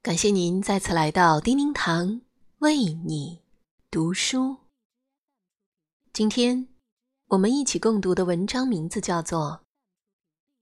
感谢您再次来到叮叮堂为你读书。今天我们一起共读的文章名字叫做《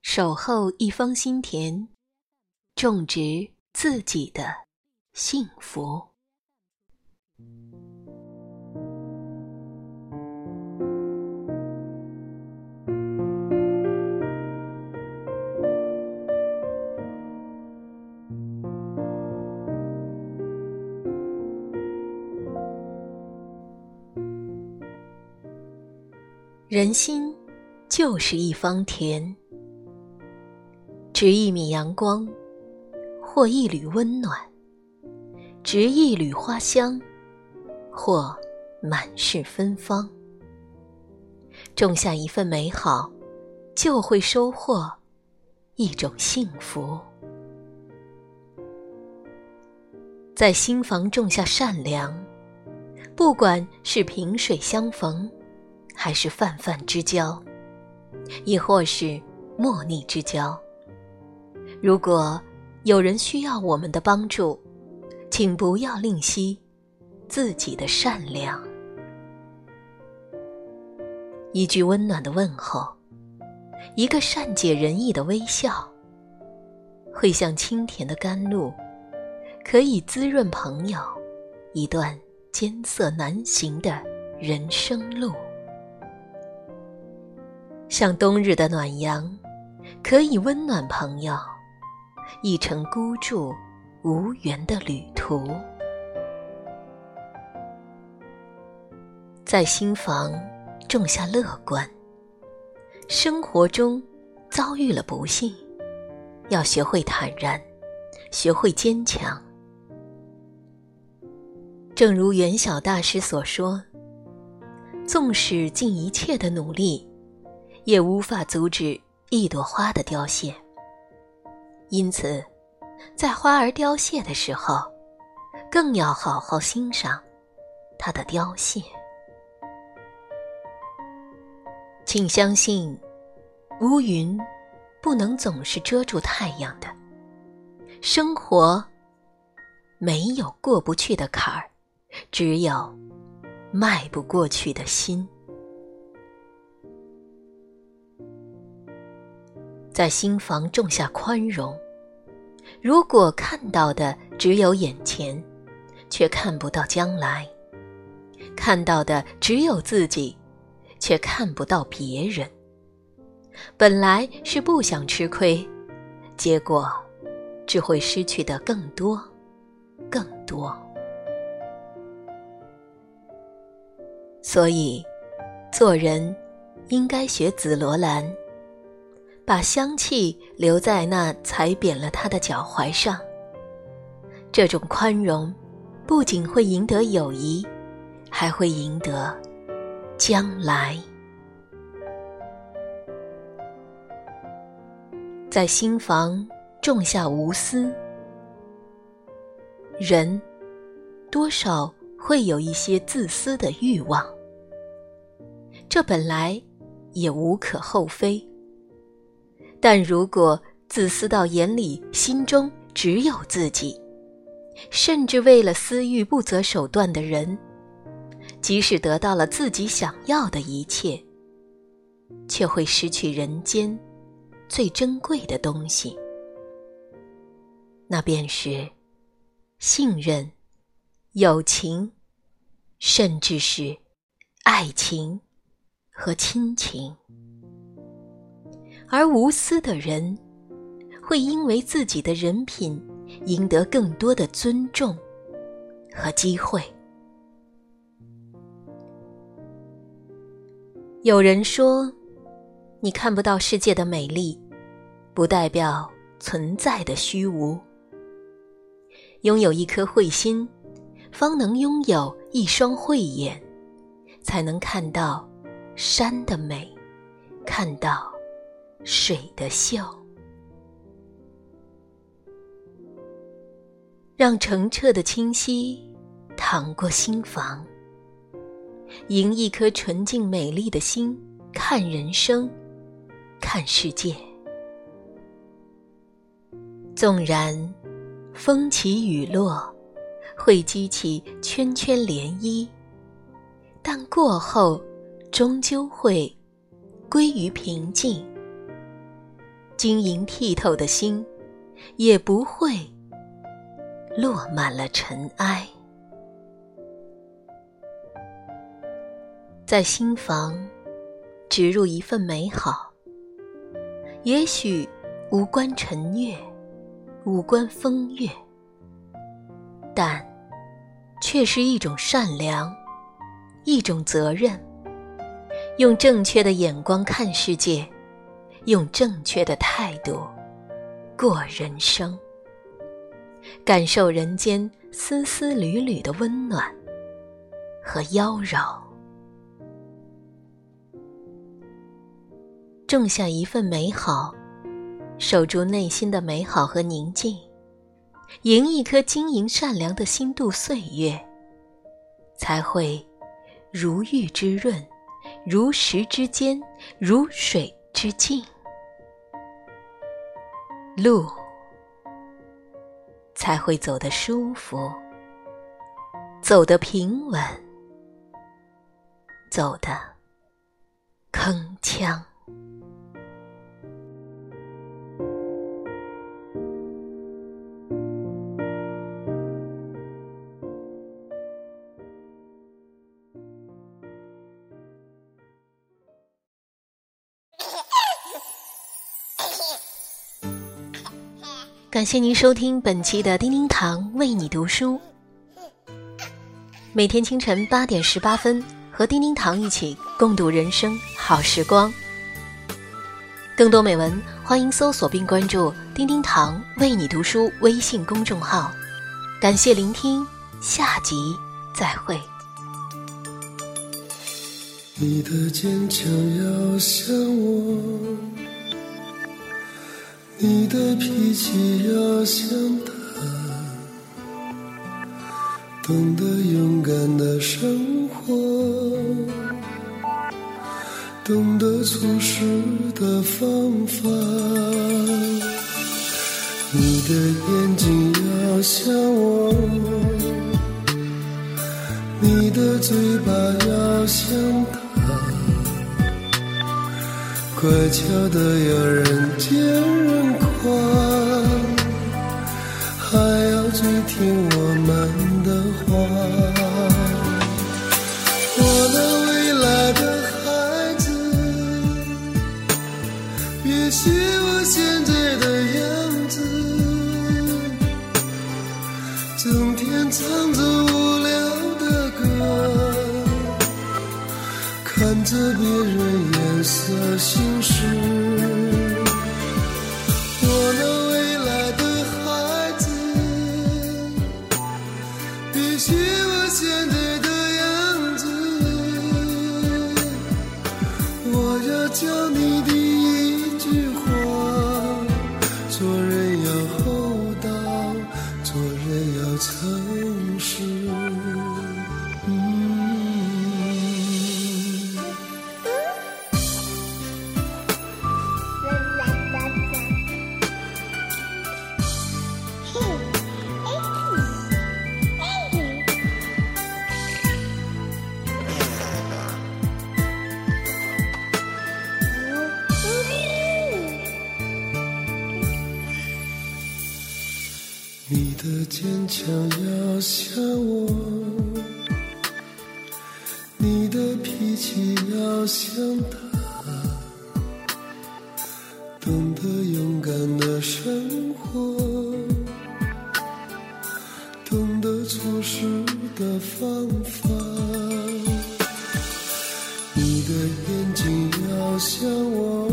守候一方心田，种植自己的幸福》。人心就是一方田，值一米阳光，或一缕温暖；值一缕花香，或满是芬芳。种下一份美好，就会收获一种幸福。在心房种下善良，不管是萍水相逢。还是泛泛之交，亦或是莫逆之交。如果有人需要我们的帮助，请不要吝惜自己的善良。一句温暖的问候，一个善解人意的微笑，会像清甜的甘露，可以滋润朋友一段艰涩难行的人生路。像冬日的暖阳，可以温暖朋友一程孤注无缘的旅途。在心房种下乐观。生活中遭遇了不幸，要学会坦然，学会坚强。正如元晓大师所说：“纵使尽一切的努力。”也无法阻止一朵花的凋谢，因此，在花儿凋谢的时候，更要好好欣赏它的凋谢。请相信，乌云不能总是遮住太阳的。生活没有过不去的坎儿，只有迈不过去的心。在心房种下宽容。如果看到的只有眼前，却看不到将来；看到的只有自己，却看不到别人。本来是不想吃亏，结果只会失去的更多，更多。所以，做人应该学紫罗兰。把香气留在那踩扁了他的脚踝上。这种宽容，不仅会赢得友谊，还会赢得将来。在心房种下无私。人多少会有一些自私的欲望，这本来也无可厚非。但如果自私到眼里、心中只有自己，甚至为了私欲不择手段的人，即使得到了自己想要的一切，却会失去人间最珍贵的东西，那便是信任、友情，甚至是爱情和亲情。而无私的人，会因为自己的人品赢得更多的尊重和机会。有人说，你看不到世界的美丽，不代表存在的虚无。拥有一颗慧心，方能拥有一双慧眼，才能看到山的美，看到。水的秀，让澄澈的清溪淌过心房，迎一颗纯净美丽的心，看人生，看世界。纵然风起雨落，会激起圈圈涟漪，但过后终究会归于平静。晶莹剔透的心，也不会落满了尘埃。在心房植入一份美好，也许无关晨月。无关风月，但却是一种善良，一种责任。用正确的眼光看世界，用正确的态度过人生，感受人间丝丝缕缕的温暖和妖娆，种下一份美好。守住内心的美好和宁静，迎一颗晶莹善良的心度岁月，才会如玉之润，如石之坚，如水之静。路才会走得舒服，走得平稳，走得铿锵。感谢您收听本期的叮叮堂为你读书。每天清晨八点十八分，和叮叮堂一起共度人生好时光。更多美文，欢迎搜索并关注“叮叮堂为你读书”微信公众号。感谢聆听，下集再会。你的坚强要像我。你的脾气要像他，懂得勇敢的生活，懂得处事的方法。你的眼睛要像我，你的嘴巴要像他。乖巧的要人见人夸，还要最听我们的话。我的未来的孩子，别看着别人。颜色心事，我那未来的孩子，必须像我，你的脾气要像他，懂得勇敢的生活，懂得错事的方法。你的眼睛要像我，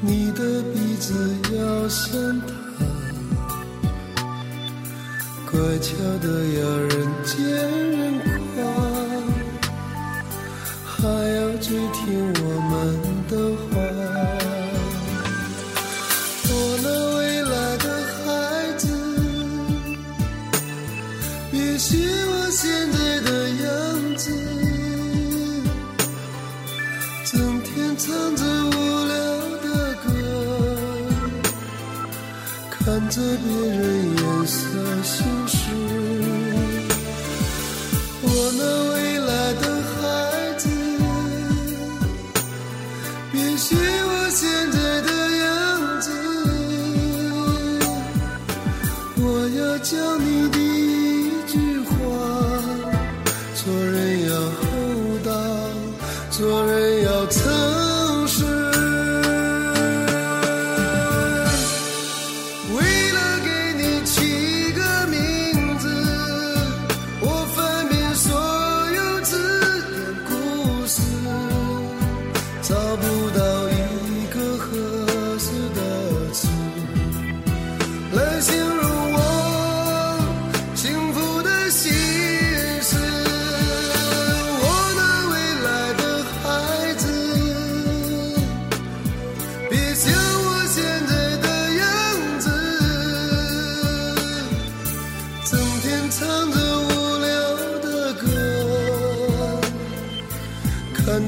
你的鼻子要像他。乖巧的要人见人夸，还要去听我们的话。我那未来的孩子，也许我现在的样子。整天唱着无聊的歌，看着别人眼色。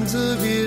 自别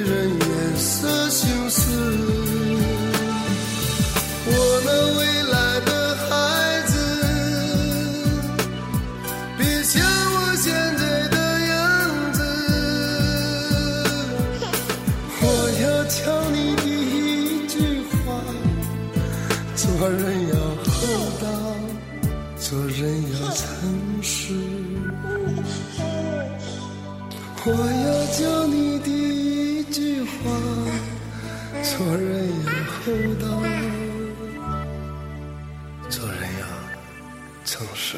做人要厚道。做人要诚实。